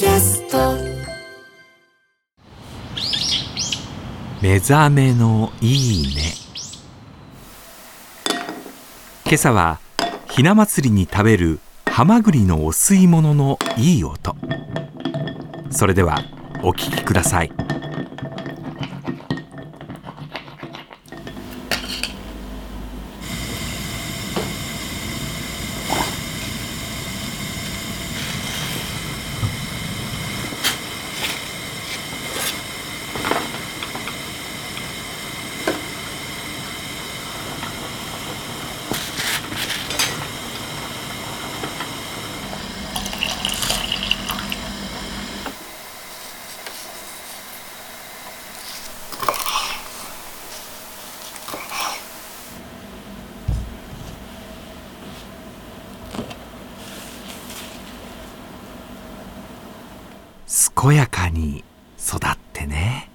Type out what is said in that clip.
キャスト。目覚めのいいね。今朝はひな祭りに食べるハマグリのお吸い物のいい音。それではお聞きください。健やかに育ってね。